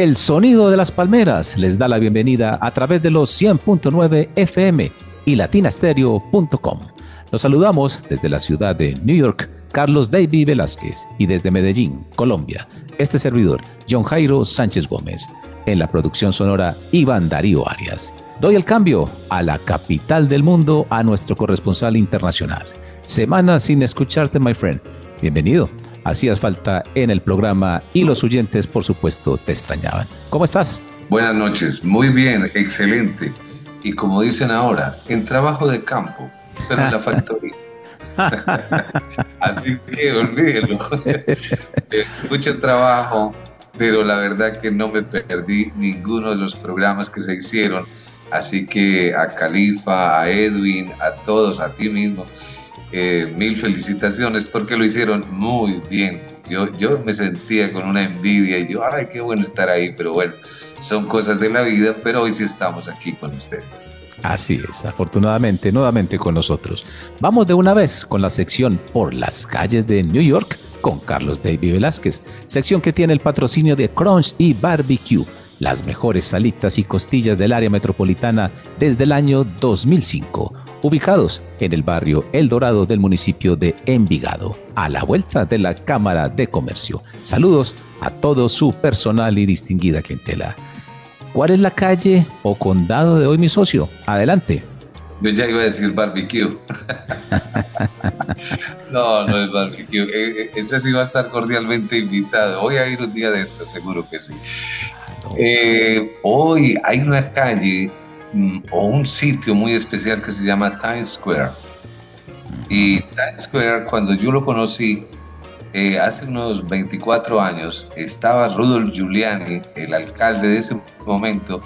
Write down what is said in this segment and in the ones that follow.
El sonido de las palmeras les da la bienvenida a través de los 100.9 FM y latinastereo.com. Los saludamos desde la ciudad de New York, Carlos David Velázquez, y desde Medellín, Colombia, este servidor, John Jairo Sánchez Gómez. En la producción sonora, Iván Darío Arias. Doy el cambio a la capital del mundo a nuestro corresponsal internacional. Semana sin escucharte, my friend. Bienvenido hacías falta en el programa y los oyentes, por supuesto, te extrañaban. ¿Cómo estás? Buenas noches, muy bien, excelente. Y como dicen ahora, en trabajo de campo, pero en la factoría. Así que olvídelo. Mucho trabajo, pero la verdad que no me perdí ninguno de los programas que se hicieron. Así que a Califa, a Edwin, a todos, a ti mismo, eh, mil felicitaciones porque lo hicieron muy bien. Yo, yo me sentía con una envidia y yo, ay, qué bueno estar ahí, pero bueno, son cosas de la vida, pero hoy sí estamos aquí con ustedes. Así es, afortunadamente, nuevamente con nosotros. Vamos de una vez con la sección Por las calles de New York con Carlos David Velázquez, sección que tiene el patrocinio de Crunch y Barbecue, las mejores salitas y costillas del área metropolitana desde el año 2005 ubicados en el barrio El Dorado del municipio de Envigado, a la vuelta de la Cámara de Comercio. Saludos a todo su personal y distinguida clientela. ¿Cuál es la calle o condado de hoy, mi socio? Adelante. Yo ya iba a decir barbecue. no, no es barbecue. E, e, ese sí va a estar cordialmente invitado. Voy a ir un día de esto, seguro que sí. Eh, hoy hay una calle o un sitio muy especial que se llama Times Square. Y Times Square, cuando yo lo conocí, eh, hace unos 24 años, estaba Rudolf Giuliani, el alcalde de ese momento,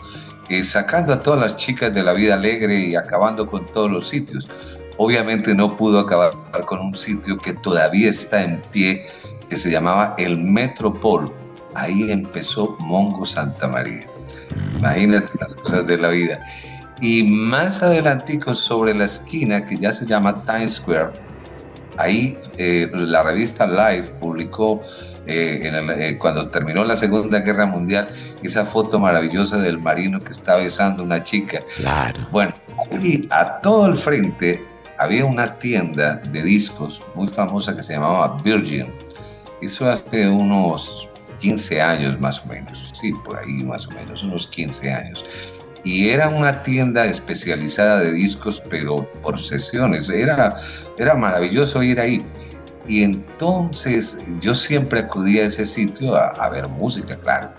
eh, sacando a todas las chicas de la vida alegre y acabando con todos los sitios. Obviamente no pudo acabar con un sitio que todavía está en pie, que se llamaba el Metropol. Ahí empezó Mongo Santa María. Imagínate las cosas de la vida. Y más adelantico sobre la esquina, que ya se llama Times Square, ahí eh, la revista Life publicó eh, eh, cuando terminó la Segunda Guerra Mundial esa foto maravillosa del marino que está besando a una chica. Claro. Bueno, y a todo el frente había una tienda de discos muy famosa que se llamaba Virgin. Eso hace unos 15 años más o menos, sí, por ahí más o menos, unos 15 años. Y era una tienda especializada de discos, pero por sesiones. Era, era maravilloso ir ahí. Y entonces yo siempre acudía a ese sitio a, ver música, claro.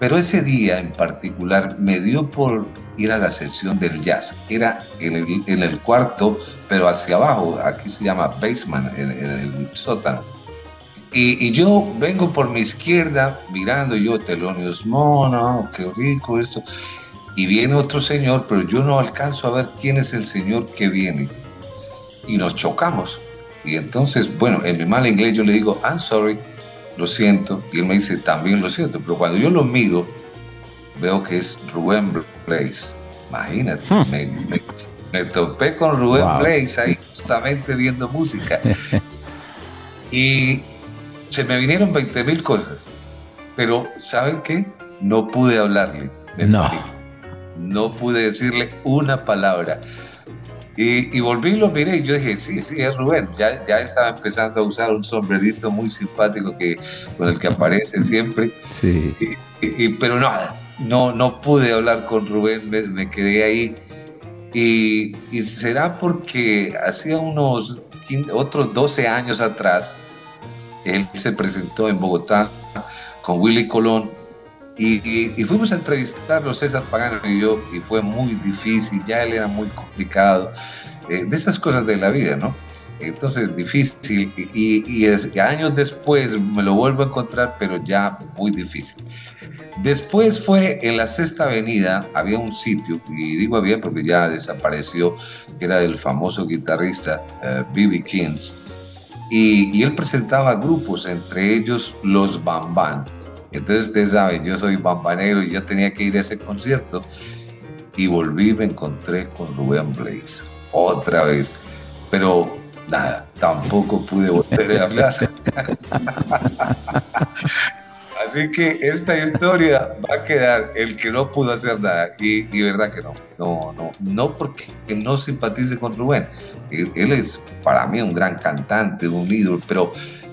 Pero ese día en particular me dio por ir a la sesión del jazz. Era en el, en cuarto, pero hacia abajo. Aquí se llama basement, en el sótano y, yo vengo por mi izquierda mirando yo Telonios Mono, qué rico esto. Y viene otro señor, pero yo no alcanzo a ver quién es el señor que viene. Y nos chocamos. Y entonces, bueno, en mi mal inglés yo le digo, I'm sorry, lo siento. Y él me dice, también lo siento. Pero cuando yo lo miro, veo que es Rubén Blaze. Imagínate, hmm. me, topé con Rubén Blaze ahí justamente viendo música. y se me vinieron 20 mil cosas, pero ¿saben qué? No pude hablarle. No. No pude decirle una palabra. Y, y, volví y lo miré y yo dije, sí, sí, es Rubén. Ya, ya estaba empezando a usar un sombrerito muy simpático que, con el que aparece siempre. Sí. Y, pero no, no, no pude hablar con Rubén, me, me quedé ahí. Y, será porque hacía unos otros 12 años atrás, él se presentó en Bogotá con Willy Colón y, fuimos a entrevistarlo, César Pagano y yo, y fue muy difícil, ya él era muy complicado, eh, de esas cosas de la vida, ¿no? Entonces, difícil, y, y, años después me lo vuelvo a encontrar, pero ya muy difícil. Después fue en la Sexta Avenida, había un sitio, y digo había porque ya desapareció, que era del famoso guitarrista B.B. Eh, Kings, y, él presentaba grupos, entre ellos los Bambán. Entonces usted sabe, yo soy bambanero y ya tenía que ir a ese concierto. Y volví me encontré con Rubén Blaze, otra vez. Pero nada, tampoco pude volver a hablar. Así que esta historia va a quedar el que no pudo hacer nada. Y, y verdad que no. No, no, no porque no simpatice con Rubén. él es para mí un gran cantante, un ídolo, pero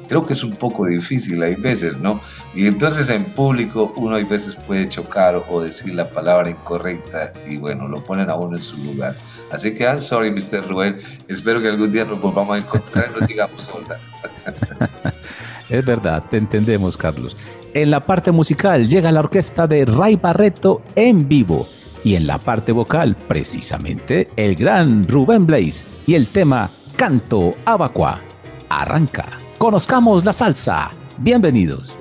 creo que es un poco difícil, hay veces, ¿no? Y entonces en público uno hay veces puede chocar o decir la palabra incorrecta y bueno, lo ponen a uno en su lugar. Así que I'm sorry, Mr. Rubén, espero que algún día nos volvamos a encontrar y nos digamos hola. es verdad, te entendemos, Carlos. En la parte musical llega la orquesta de Ray Barreto en vivo y en la parte vocal, precisamente, el gran Rubén Blaze y el tema Canto Abacua. Arranca. Conozcamos la salsa. Bienvenidos.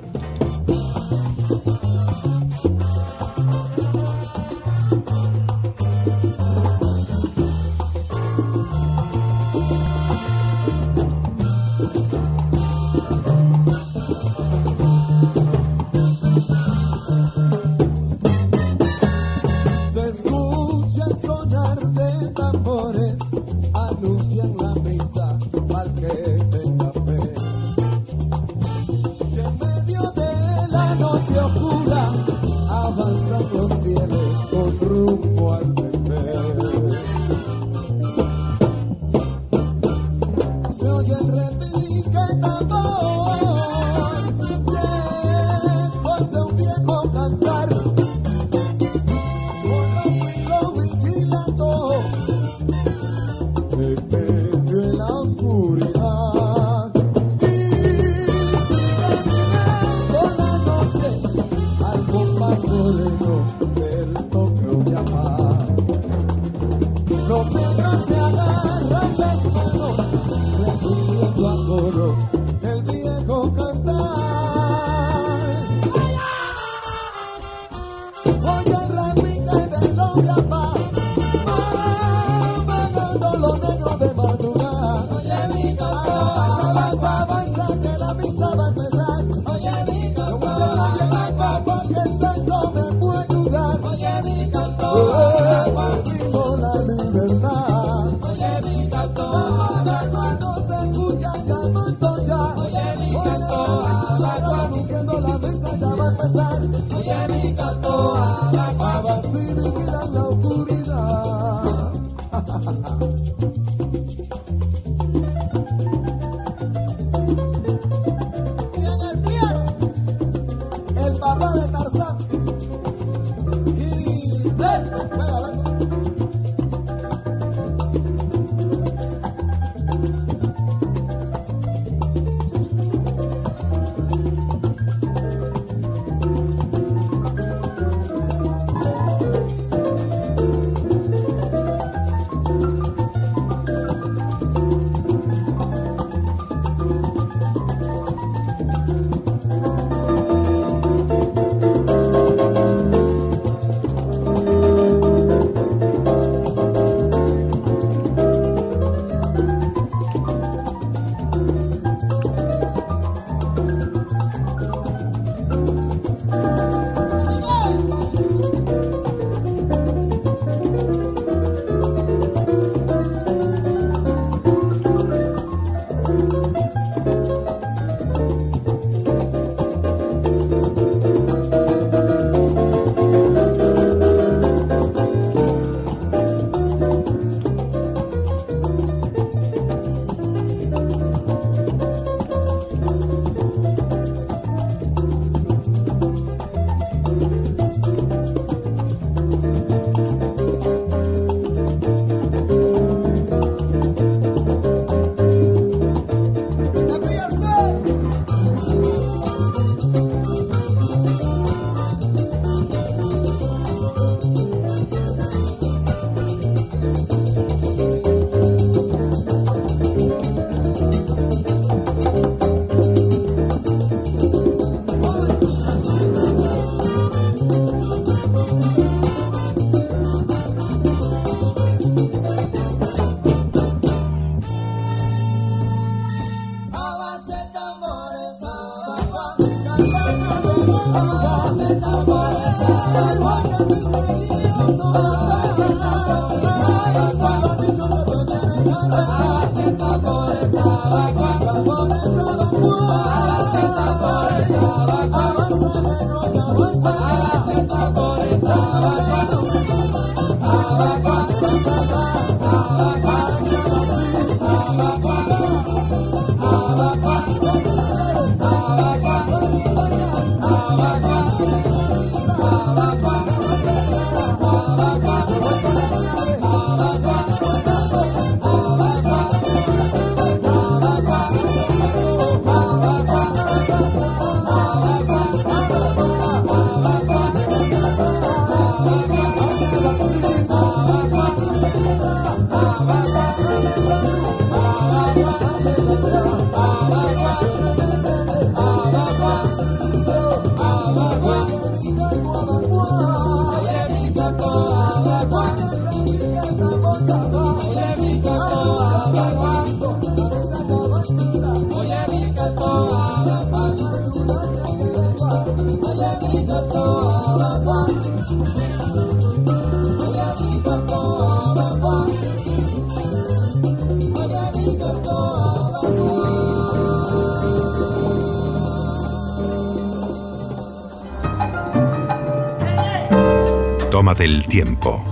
Del tiempo.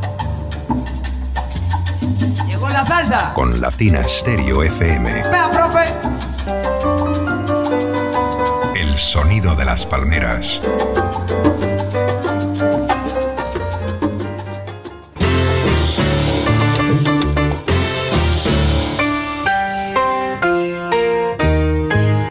Llegó la salsa. Con Latina Stereo FM. Vea, profe. El sonido de las palmeras.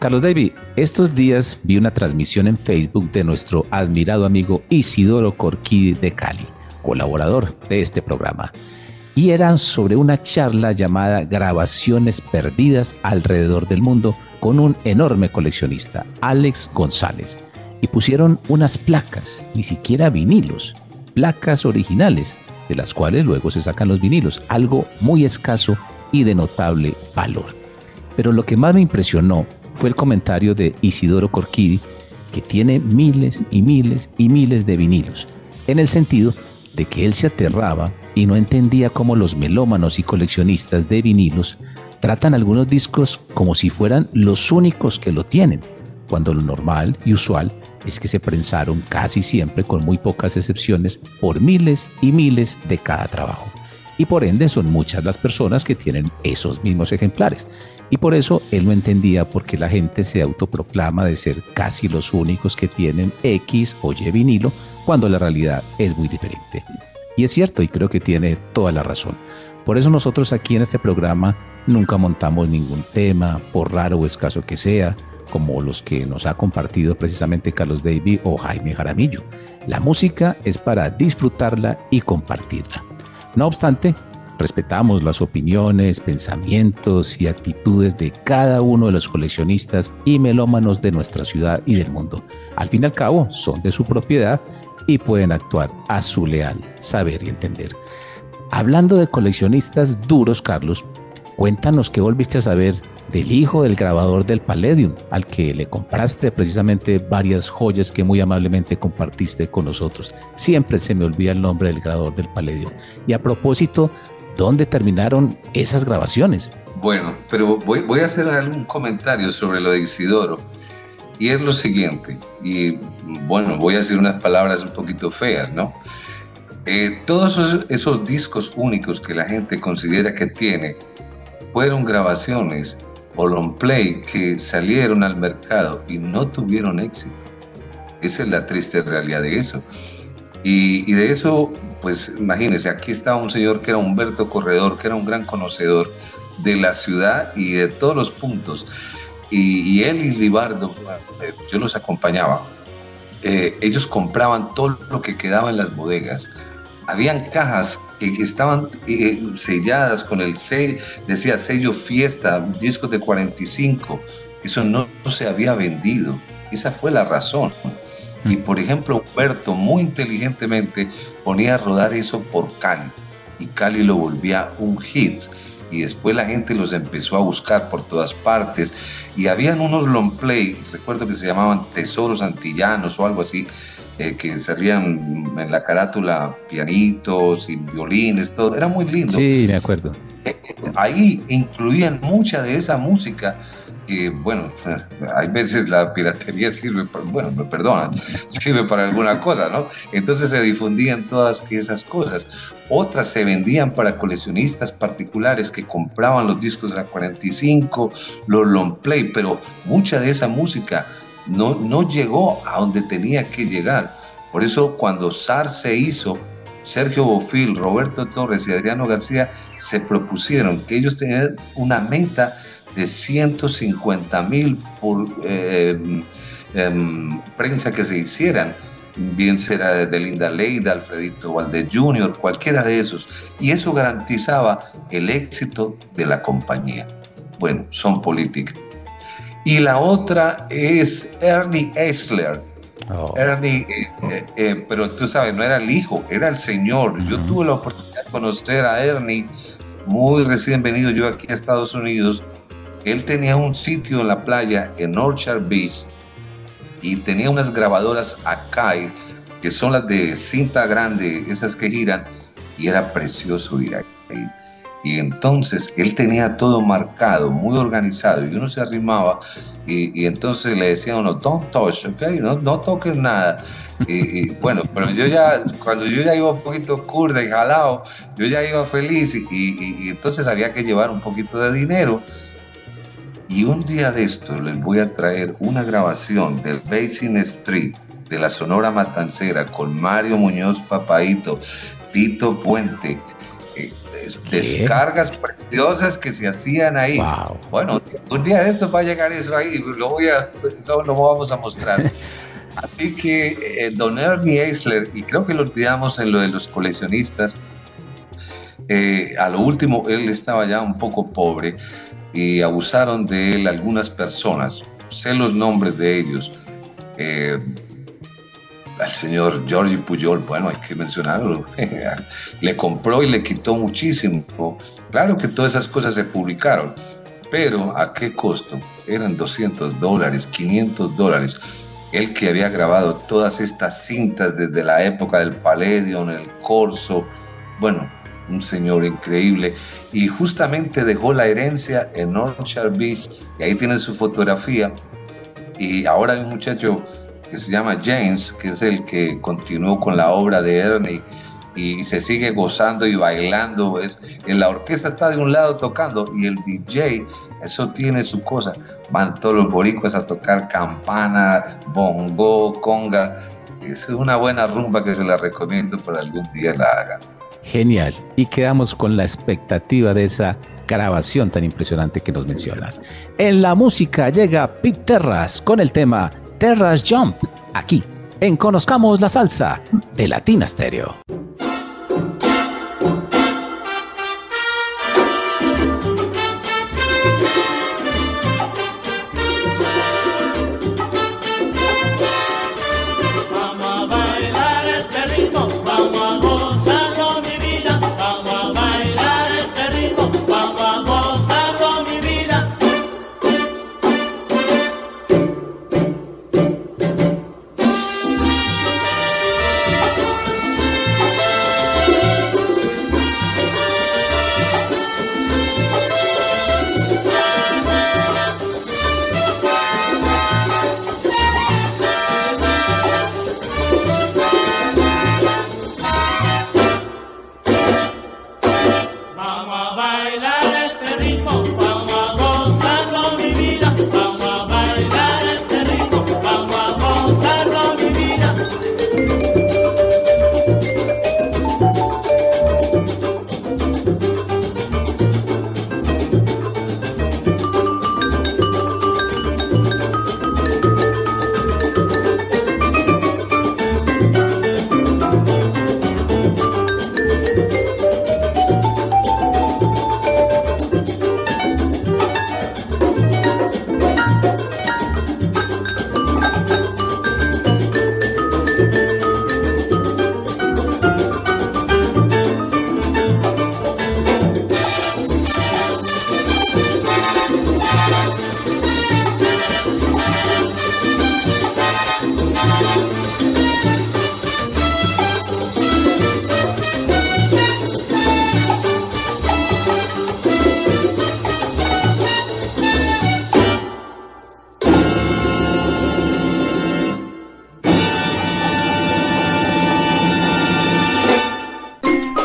Carlos David, estos días vi una transmisión en Facebook de nuestro admirado amigo Isidoro Corquí de Cali colaborador de este programa, y eran sobre una charla llamada Grabaciones Perdidas alrededor del mundo con un enorme coleccionista, Alex González, y pusieron unas placas, ni siquiera vinilos, placas originales, de las cuales luego se sacan los vinilos, algo muy escaso y de notable valor. Pero lo que más me impresionó fue el comentario de Isidoro Corquidi, que tiene miles y miles y miles de vinilos, en el sentido de que él se aterraba y no entendía cómo los melómanos y coleccionistas de vinilos tratan algunos discos como si fueran los únicos que lo tienen, cuando lo normal y usual es que se prensaron casi siempre, con muy pocas excepciones, por miles y miles de cada trabajo. Y por ende son muchas las personas que tienen esos mismos ejemplares. Y por eso él no entendía por qué la gente se autoproclama de ser casi los únicos que tienen X o Y vinilo cuando la realidad es muy diferente. Y es cierto, y creo que tiene toda la razón. Por eso nosotros aquí en este programa nunca montamos ningún tema, por raro o escaso que sea, como los que nos ha compartido precisamente Carlos David o Jaime Jaramillo. La música es para disfrutarla y compartirla. No obstante, respetamos las opiniones, pensamientos y actitudes de cada uno de los coleccionistas y melómanos de nuestra ciudad y del mundo. Al fin y al cabo, son de su propiedad y pueden actuar a su leal saber y entender. Hablando de coleccionistas duros, Carlos, cuéntanos qué volviste a saber del hijo del grabador del Palladium, al que le compraste precisamente varias joyas que muy amablemente compartiste con nosotros. Siempre se me olvida el nombre del grabador del Palladium. Y a propósito, ¿dónde terminaron esas grabaciones? Bueno, pero voy, a hacer algún comentario sobre lo de Isidoro. Y es lo siguiente, y bueno, voy a decir unas palabras un poquito feas, ¿no? Eh, todos esos, discos únicos que la gente considera que tiene fueron grabaciones o long play que salieron al mercado y no tuvieron éxito. Esa es la triste realidad de eso. Y, de eso, pues imagínense, aquí está un señor que era Humberto Corredor, que era un gran conocedor de la ciudad y de todos los puntos y, él y Libardo, eh, yo los acompañaba, eh, ellos compraban todo lo que quedaba en las bodegas. Habían cajas que estaban eh, selladas con el sello, decía sello fiesta, discos de 45. Eso no se había vendido. Esa fue la razón. Y por ejemplo, Humberto muy inteligentemente ponía a rodar eso por Cali. Y Cali lo volvía un hit y después la gente los empezó a buscar por todas partes y habían unos long play, recuerdo que se llamaban Tesoros Antillanos o algo así, eh, que salían en la carátula pianitos y violines, todo, era muy lindo. Sí, me acuerdo. Eh, ahí incluían mucha de esa música que, bueno, hay veces la piratería sirve, para, bueno, me perdonan, sirve para alguna cosa, ¿no? Entonces se difundían todas esas cosas. Otras se vendían para coleccionistas particulares que compraban los discos de la 45, los long play, pero mucha de esa música no, no llegó a donde tenía que llegar. Por eso cuando SAR se hizo, Sergio Bofil, Roberto Torres y Adriano García se propusieron que ellos tenían una meta de 150 mil por eh, em, prensa que se hicieran, bien será de Linda Leida, Alfredito Valde Jr., cualquiera de esos, y eso garantizaba el éxito de la compañía. Bueno, son políticas. Y la otra es Ernie Eisler. Oh. Ernie, eh, eh, pero tú sabes, no era el hijo, era el señor. Yo tuve la oportunidad de conocer a Ernie muy recién venido yo aquí a Estados Unidos él tenía un sitio en la playa en Orchard Beach y tenía unas grabadoras Akai, que son las de cinta grande, esas que giran, y era precioso ir ahí. Y entonces él tenía todo marcado, muy organizado, y uno se arrimaba y, entonces le decía uno, don't touch, ok, no, toques nada. Y, bueno, pero yo ya, cuando yo ya iba un poquito curda y jalado, yo ya iba feliz y, y entonces había que llevar un poquito de dinero y un día de esto les voy a traer una grabación del Basin Street de la Sonora Matancera con Mario Muñoz Papaito, Tito Puente. Descargas preciosas que se hacían ahí. Bueno, un día de esto va a llegar eso ahí, lo, voy a, lo, vamos a mostrar. Así que eh, Don Ernie Eisler, y creo que lo olvidamos en lo de los coleccionistas, eh, a lo último él estaba ya un poco pobre, y abusaron de él algunas personas. Sé los nombres de ellos. Eh, al señor Giorgi Puyol, bueno, hay que mencionarlo, le compró y le quitó muchísimo. Claro que todas esas cosas se publicaron, pero ¿a qué costo? Eran 200 dólares, 500 dólares. Él que había grabado todas estas cintas desde la época del Palladium, el Corso, bueno, un señor increíble, y justamente dejó la herencia en Orchard Beach, y ahí tiene su fotografía, y ahora hay un muchacho que se llama James, que es el que continuó con la obra de Ernie, y se sigue gozando y bailando, es, en la orquesta está de un lado tocando, y el DJ, eso tiene su cosa, van todos los boricuas a tocar campana, bongo, conga, es una buena rumba que se la recomiendo para algún día la hagan. Genial. Y quedamos con la expectativa de esa grabación tan impresionante que nos mencionas. En la música llega Pip Terras con el tema Terras Jump, aquí en Conozcamos la Salsa de Latina Stereo.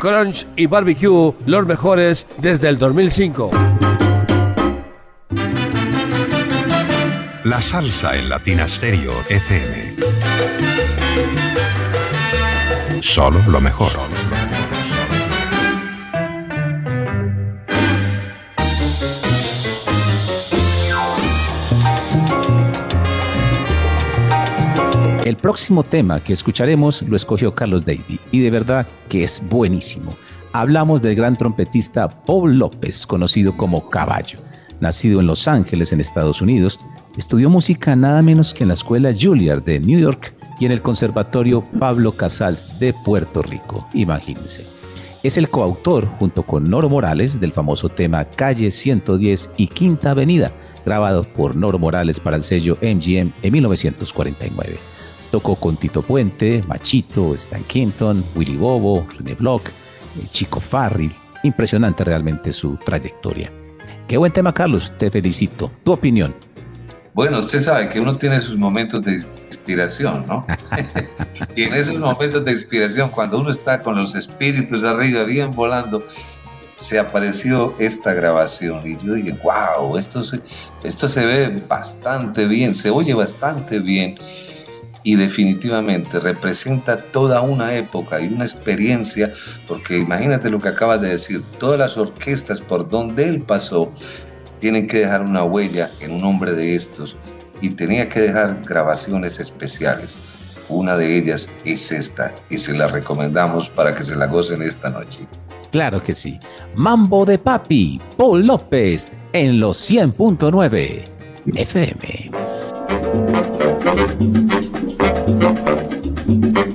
Crunch y Barbecue, los mejores desde el 2005. La salsa en Latina Stereo FM. Solo lo mejor. El próximo tema que escucharemos lo escogió Carlos Davy y de verdad que es buenísimo. Hablamos del gran trompetista Paul López, conocido como Caballo. Nacido en Los Ángeles, en Estados Unidos, estudió música nada menos que en la escuela Juilliard de New York y en el Conservatorio Pablo Casals de Puerto Rico. Imagínense. Es el coautor, junto con Noro Morales, del famoso tema Calle 110 y Quinta Avenida, grabado por Noro Morales para el sello MGM en 1949. Tocó con Tito Puente, Machito, Stan Kenton, Willy Bobo, René Block, Chico Farrell. Impresionante realmente su trayectoria. Qué buen tema, Carlos. Te felicito. Tu opinión. Bueno, usted sabe que uno tiene sus momentos de inspiración, ¿no? y en esos momentos de inspiración, cuando uno está con los espíritus arriba, bien volando, se apareció esta grabación y yo dije, wow, esto se, esto se ve bastante bien, se oye bastante bien y definitivamente representa toda una época y una experiencia, porque imagínate lo que acabas de decir, todas las orquestas por donde él pasó tienen que dejar una huella en un hombre de estos y tenía que dejar grabaciones especiales. Una de ellas es esta y se la recomendamos para que se la gocen esta noche. Claro que sí. Mambo de Papi, Paul López, en los 100.9 FM. Thank you.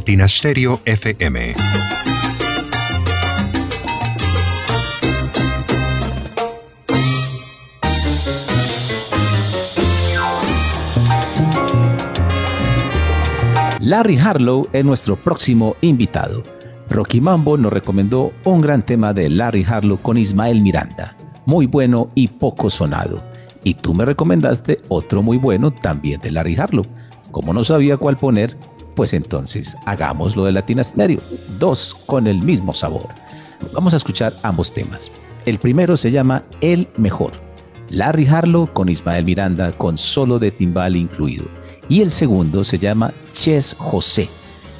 Latina Stereo FM. Larry Harlow es nuestro próximo invitado. Rocky Mambo nos recomendó un gran tema de Larry Harlow con Ismael Miranda, muy bueno y poco sonado. Y tú me recomendaste otro muy bueno también de Larry Harlow. Como no sabía cuál poner, pues entonces hagamos lo de Latina Stereo, dos con el mismo sabor. Vamos a escuchar ambos temas. El primero se llama El Mejor. Larry Harlow con Ismael Miranda con solo de timbal incluido. Y el segundo se llama Ches José.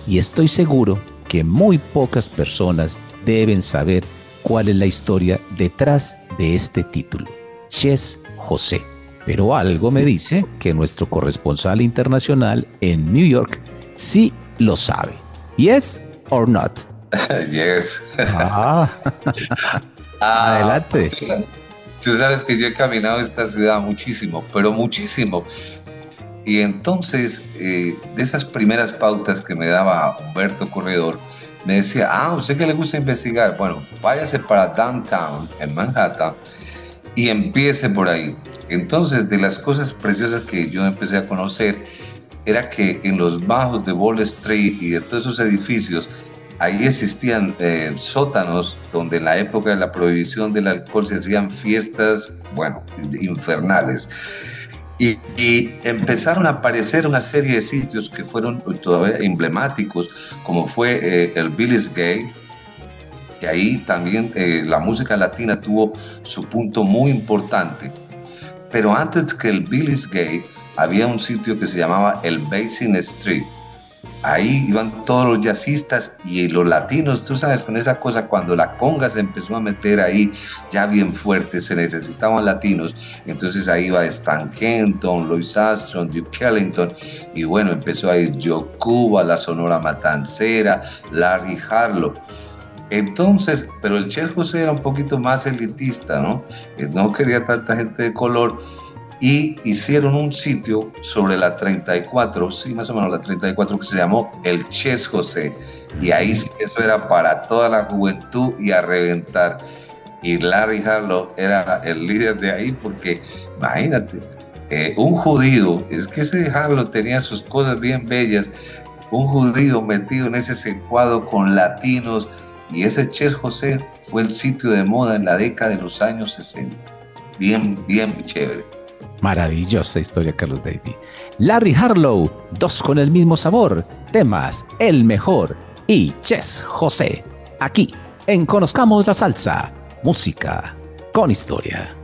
Y estoy seguro que muy pocas personas deben saber cuál es la historia detrás de este título. Ches José. Pero algo me dice que nuestro corresponsal internacional en New York sí lo sabe. Yes or not? yes. Ah. Ah, Adelante. Tú sabes que yo he caminado esta ciudad muchísimo, pero muchísimo. Y entonces, eh, de esas primeras pautas que me daba Humberto Corredor, me decía, ah, usted que le gusta investigar, bueno, váyase para downtown, en Manhattan, y empiece por ahí. Entonces, de las cosas preciosas que yo empecé a conocer, era que en los bajos de Wall Street y de todos esos edificios, ahí existían eh, sótanos donde en la época de la prohibición del alcohol se hacían fiestas, bueno, infernales. Y, empezaron a aparecer una serie de sitios que fueron todavía emblemáticos, como fue eh, el Billy's Gay, y ahí también eh, la música latina tuvo su punto muy importante. Pero antes que el Billy's Gay, había un sitio que se llamaba el Basin Street. Ahí iban todos los jazzistas y los latinos, tú sabes, con esa cosa, cuando la conga se empezó a meter ahí ya bien fuerte, se necesitaban latinos, entonces ahí iba Stan Kenton, Louis Armstrong, Duke Ellington, y bueno, empezó a ir Joe Cuba, la Sonora Matancera, Larry Harlow. Entonces, pero el Che José era un poquito más elitista, ¿no? No quería tanta gente de color y hicieron un sitio sobre la 34, sí, más o menos la 34, que se llamó el Ches José. Y ahí sí, eso era para toda la juventud y a reventar. Y Larry Harlow era el líder de ahí porque, imagínate, eh, un judío, es que ese Harlow tenía sus cosas bien bellas, un judío metido en ese secuado con latinos, y ese Ches José fue el sitio de moda en la década de los años 60. Bien, bien chévere. Maravillosa historia, Carlos David. Larry Harlow, dos con el mismo sabor, temas El Mejor y Ches José. Aquí, en Conozcamos la Salsa, música con historia.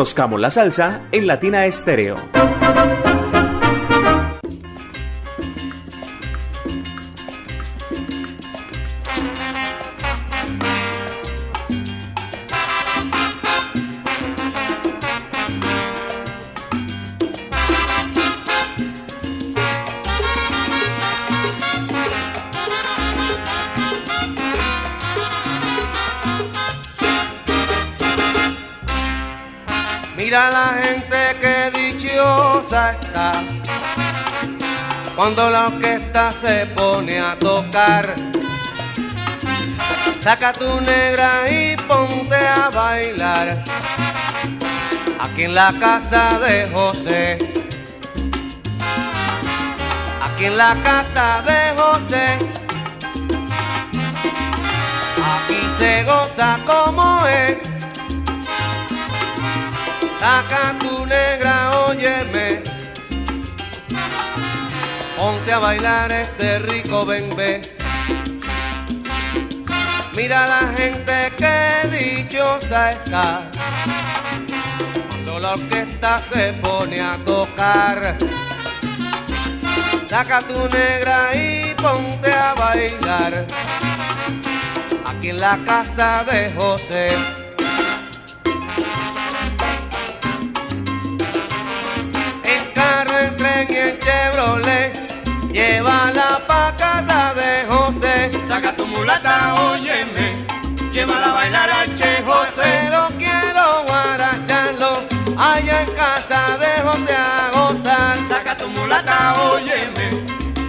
Conozcamos la salsa en Latina Estéreo. Está cuando la orquesta se pone a tocar. Saca tu negra y ponte a bailar aquí en la casa de José. Aquí en la casa de José. Aquí se goza como es. Saca tu negra, óyeme. Ponte a bailar este rico bembé. Mira la gente que dichosa está. Cuando la orquesta se pone a tocar. Saca tu negra y ponte a bailar. Aquí en la casa de José. Chevrolet. Llévala pa' casa de José. Saca tu mulata, óyeme, llévala a bailar al Che José. Pero quiero guaracharlo allá en casa de José a gozar. Saca tu mulata, óyeme,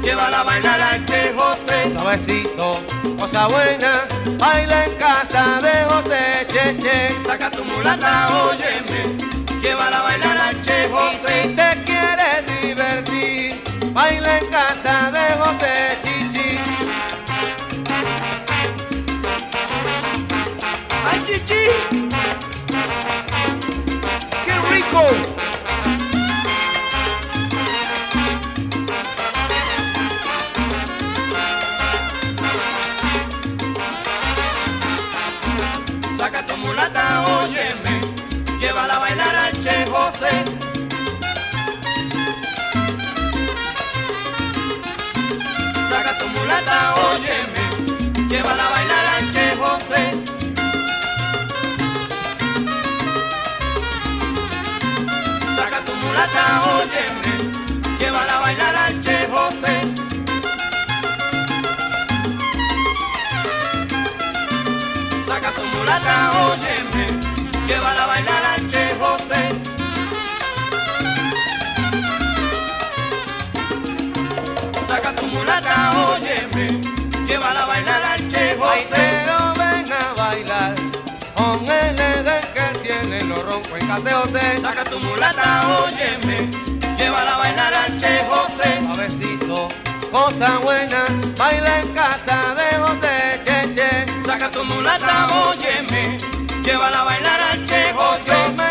llévala a bailar al Che José. Suavecito, cosa buena, baila en casa de José Cheche. Saca tu mulata, óyeme, llévala a bailar al Che Y José. si te quieres divertir, baila en casa de José Chichi. ¡Ay, chichi! ¡Qué rico! Óyeme, llévala a bailar al Che José. Saca tu mulata, óyeme, llévala a bailar al Che José. Saca tu mulata, óyeme, llévala a bailar al Che José. pero ven a bailar con el que tiene los roncos en casa José. Saca tu mulata, óyeme, cosa buena, baila en casa de José Cheche. Saca tu mulata, óyeme, llévala a bailar al Che José.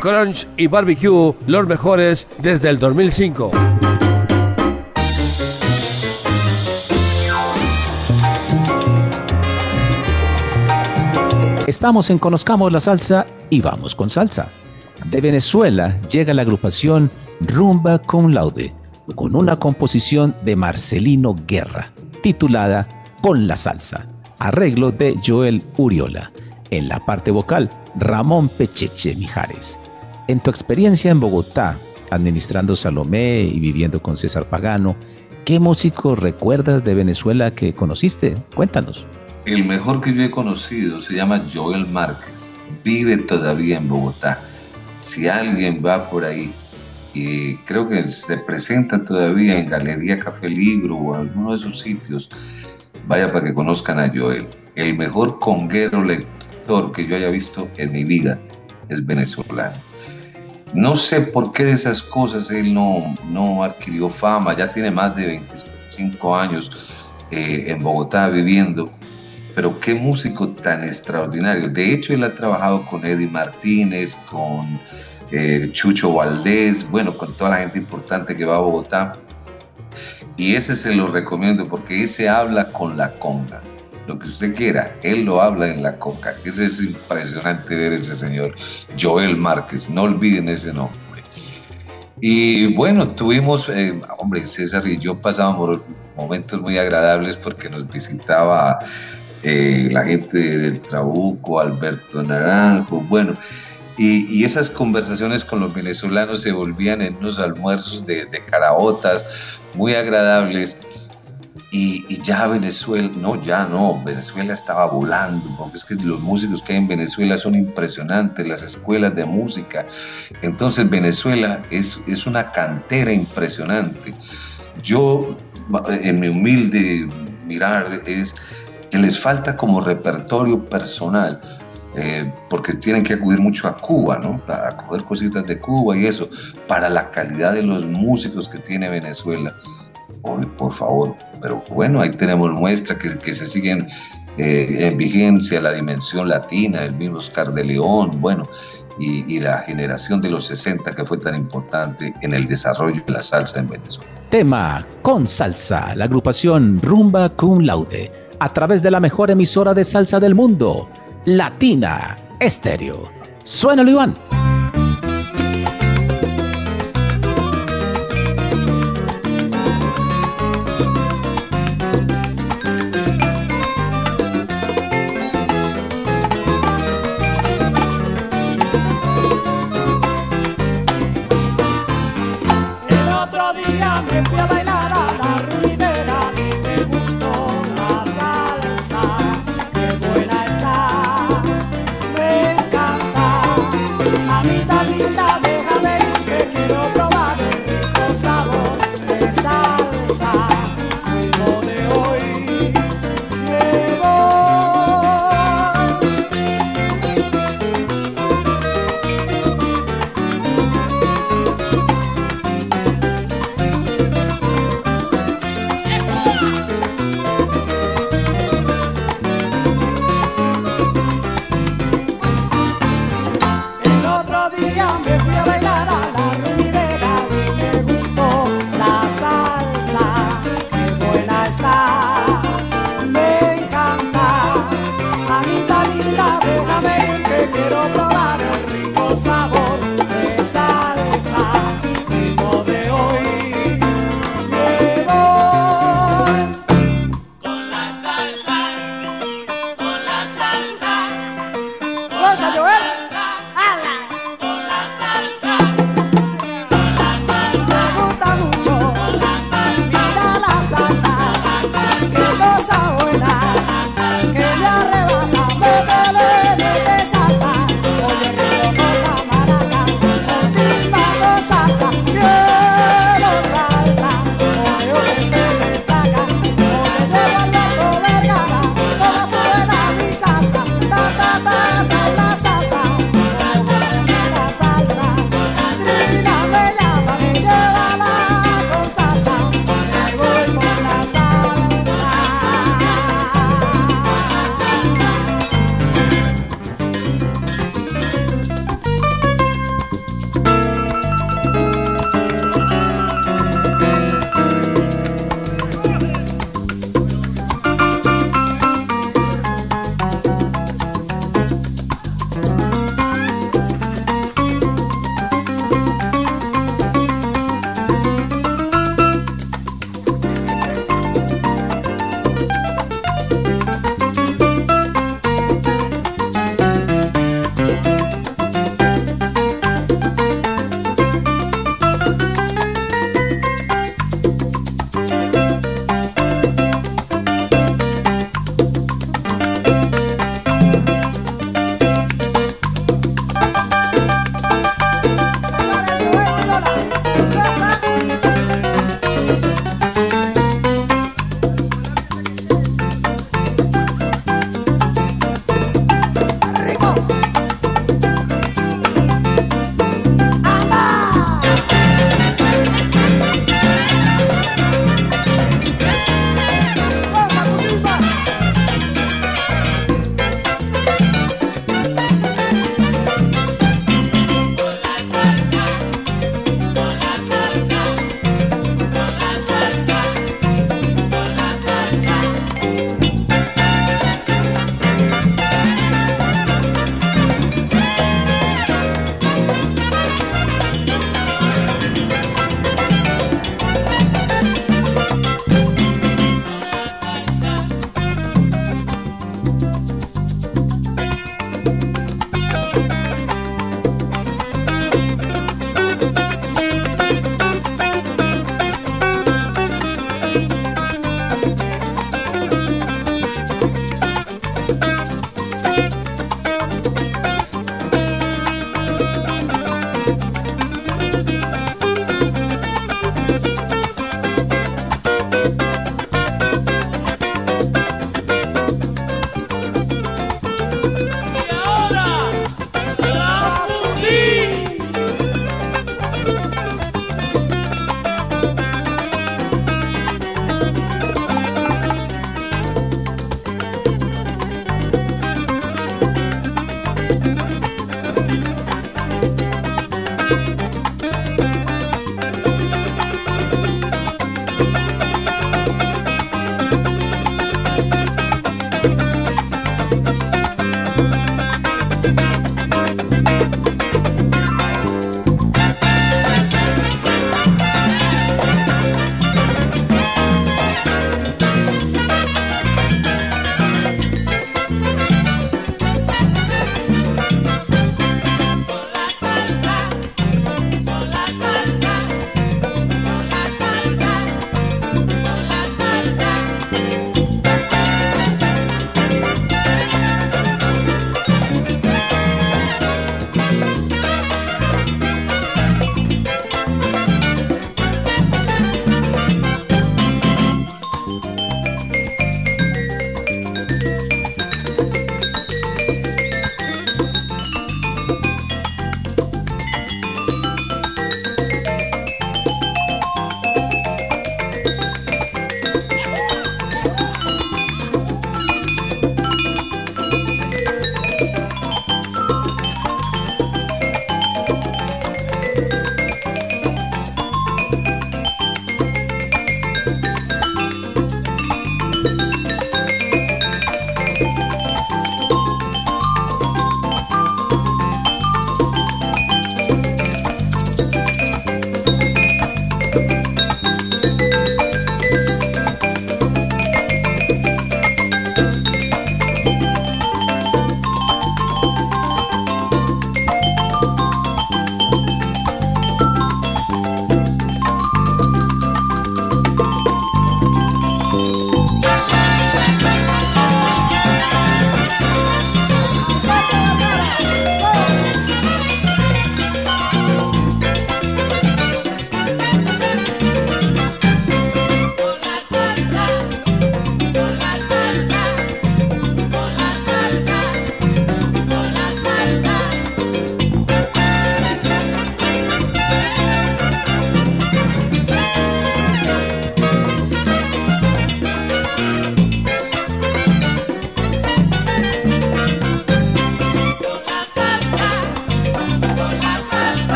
Crunch y Barbecue, los mejores desde el 2005. Estamos en Conozcamos la Salsa y vamos con salsa. De Venezuela llega la agrupación Rumba Cum Laude con una composición de Marcelino Guerra titulada Con la Salsa, arreglo de Joel Uriola. En la parte vocal, Ramón Pecheche Mijares. En tu experiencia en Bogotá, administrando Salomé y viviendo con César Pagano, ¿Qué músico recuerdas de Venezuela que conociste? Cuéntanos. El mejor que yo he conocido se llama Joel Márquez. Vive todavía en Bogotá. Si alguien va por ahí y creo que se presenta todavía en Galería Café Libro o alguno de esos sitios, vaya para que conozcan a Joel. El mejor conguero lector que yo haya visto en mi vida es venezolano. No sé por qué de esas cosas él no, no adquirió fama, ya tiene más de 25 años eh, en Bogotá viviendo, pero qué músico tan extraordinario. De hecho, él ha trabajado con Eddie Martínez, con eh, Chucho Valdés, bueno, con toda la gente importante que va a Bogotá. Y ese se lo recomiendo porque ese habla con la conga. Lo que usted quiera, él lo habla en la conga. Ese es impresionante ver ese señor, Joel Márquez. No olviden ese nombre. Y bueno, tuvimos, eh, hombre, César y yo pasábamos momentos muy agradables porque nos visitaba eh, la gente del Trabuco, Alberto Naranjo, bueno, y, esas conversaciones con los venezolanos se volvían en unos almuerzos de, de caraotas muy agradables. Y, ya Venezuela, no, ya no, Venezuela estaba volando, porque es que los músicos que hay en Venezuela son impresionantes, las escuelas de música. Entonces Venezuela es, es una cantera impresionante. Yo, en mi humilde mirar, es que les falta como repertorio personal eh, porque tienen que acudir mucho a Cuba, ¿no? A coger cositas de Cuba y eso, para la calidad de los músicos que tiene Venezuela. Por favor, pero bueno, ahí tenemos muestras que, que se siguen eh, en vigencia, la dimensión latina, el mismo Oscar de León, bueno, y, y, la generación de los 60 que fue tan importante en el desarrollo de la salsa en Venezuela. Tema con salsa, la agrupación Rumba Cum Laude, a través de la mejor emisora de salsa del mundo Latina Estéreo. Suena Iván.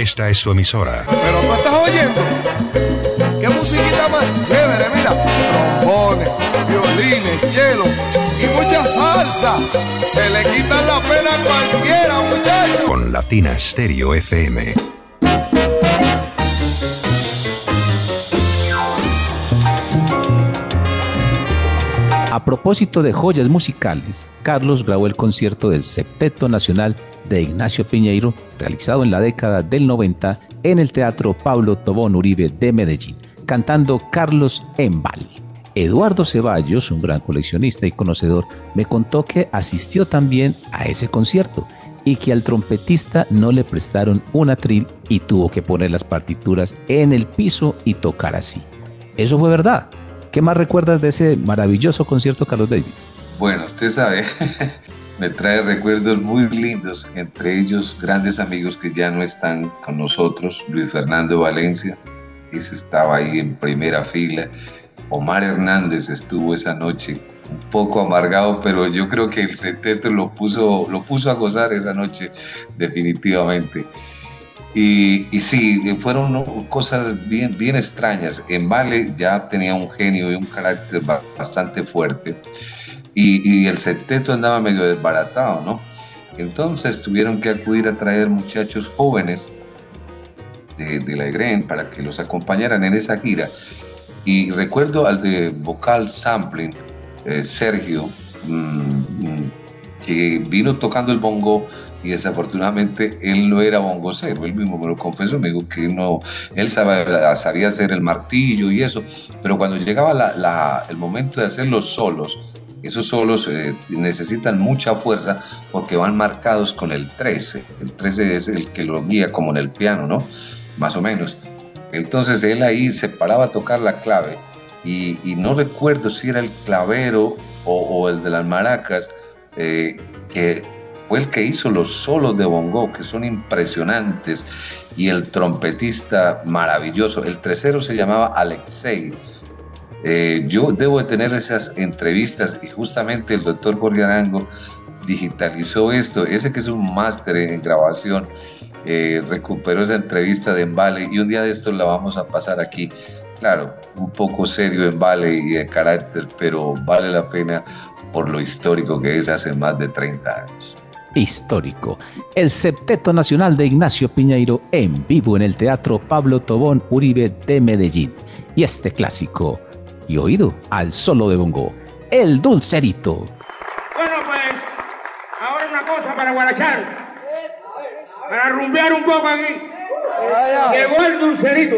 Esta es su emisora. Pero tú estás oyendo. ¿Qué musiquita más chévere? Mira, trombones, violines, cello y mucha salsa. Se le quitan la pena a cualquiera, muchacho. Con Latina Stereo FM. A propósito de joyas musicales, Carlos grabó el concierto del Septeto Nacional de Ignacio Piñeiro, realizado en la década del 90 en el Teatro Pablo Tobón Uribe de Medellín, cantando Carlos Embal. Eduardo Ceballos, un gran coleccionista y conocedor, me contó que asistió también a ese concierto y que al trompetista no le prestaron un atril y tuvo que poner las partituras en el piso y tocar así. Eso fue verdad. ¿Qué más recuerdas de ese maravilloso concierto, Carlos David? Bueno, usted sabe, me trae recuerdos muy lindos, entre ellos grandes amigos que ya no están con nosotros, Luis Fernando Valencia, ese estaba ahí en primera fila, Omar Hernández estuvo esa noche un poco amargado, pero yo creo que el seteto lo puso, lo puso a gozar esa noche definitivamente. Y, sí, fueron cosas bien, bien extrañas. En Vale ya tenía un genio y un carácter bastante fuerte. Y, y, el septeto andaba medio desbaratado, ¿no? Entonces tuvieron que acudir a traer muchachos jóvenes de, de la EGREN para que los acompañaran en esa gira. Y recuerdo al de vocal sampling, eh, Sergio, mmm, que vino tocando el bongo y desafortunadamente él no era bongocero, él mismo me lo confesó, me dijo que no, él sabía, sabía hacer el martillo y eso, pero cuando llegaba la, la, el momento de hacer los solos, esos solos eh, necesitan mucha fuerza porque van marcados con el 13, el 13 es el que lo guía como en el piano, ¿no? Más o menos. Entonces él ahí se paraba a tocar la clave y, no recuerdo si era el clavero o, o el de las maracas, eh, que fue el que hizo los solos de bongo, que son impresionantes, y el trompetista maravilloso. El tercero se llamaba Alexei. Eh, yo debo de tener esas entrevistas y justamente el doctor Jorge Arango digitalizó esto, ese que es un máster en grabación, eh, recuperó esa entrevista de Embale y un día de esto la vamos a pasar aquí. Claro, un poco serio en y de carácter, pero vale la pena por lo histórico que es hace más de 30 años. Histórico. El Septeto Nacional de Ignacio Piñeiro en vivo en el Teatro Pablo Tobón Uribe de Medellín. Y este clásico, y oído al solo de bongo, el dulcerito. Bueno, pues ahora una cosa para guarachar, para rumbear un poco aquí. Llegó el dulcerito.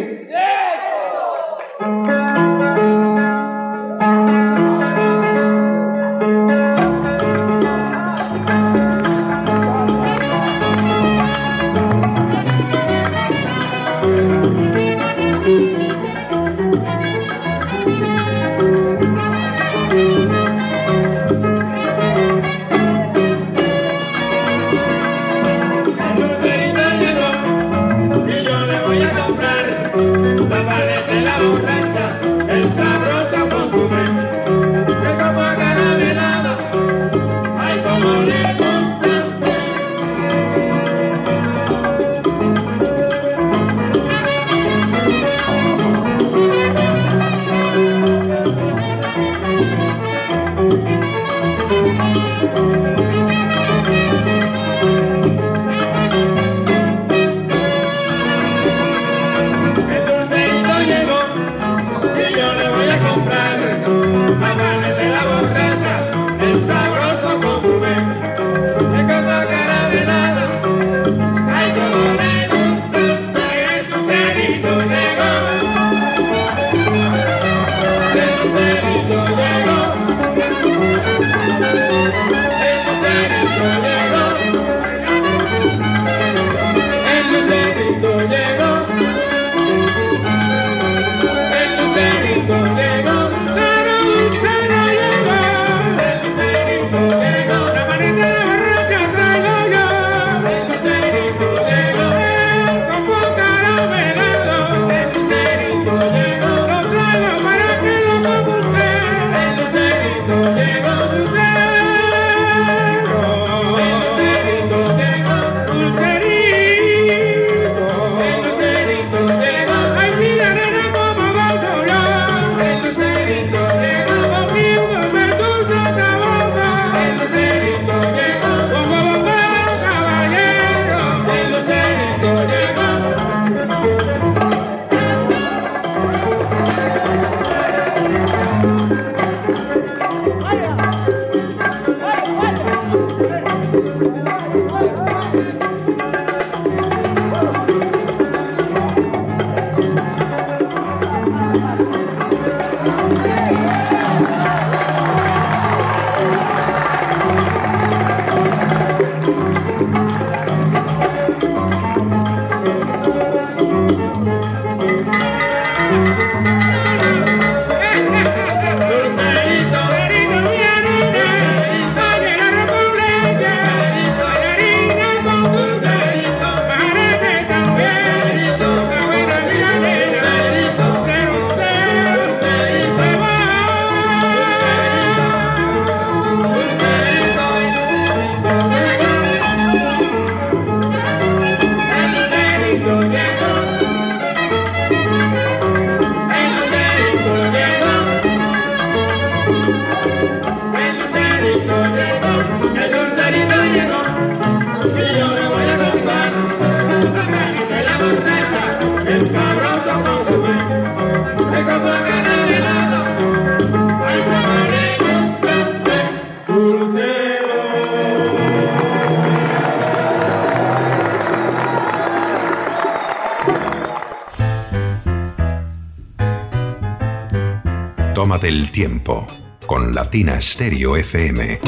con Latina Stereo FM.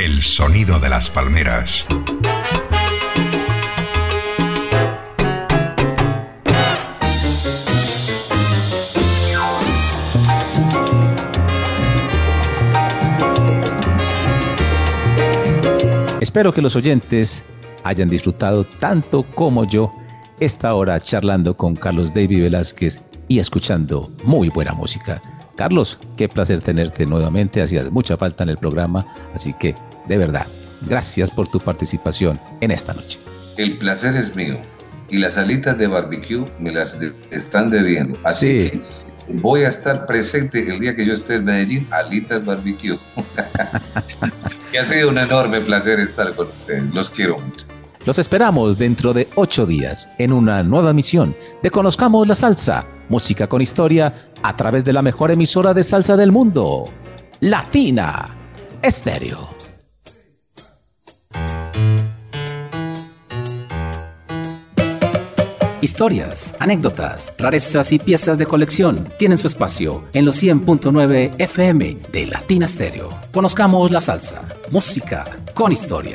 El sonido de las palmeras. Espero que los oyentes hayan disfrutado tanto como yo esta hora charlando con Carlos David Velázquez y escuchando muy buena música. Carlos, qué placer tenerte nuevamente, hacías mucha falta en el programa, así que de verdad, gracias por tu participación en esta noche. El placer es mío y las alitas de barbecue me las están debiendo, así que voy a estar presente el día que yo esté en Medellín, alitas barbecue. que ha sido un enorme placer estar con ustedes, los quiero mucho. Los esperamos dentro de ocho días en una nueva misión de Conozcamos la Salsa, música con historia a través de la mejor emisora de salsa del mundo, Latina Estéreo. Historias, anécdotas, rarezas y piezas de colección tienen su espacio en los 100.9 FM de Latina Stereo. Conozcamos la salsa, música con historia.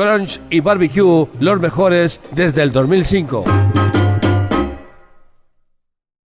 Crunch y Barbecue, los mejores desde el 2005.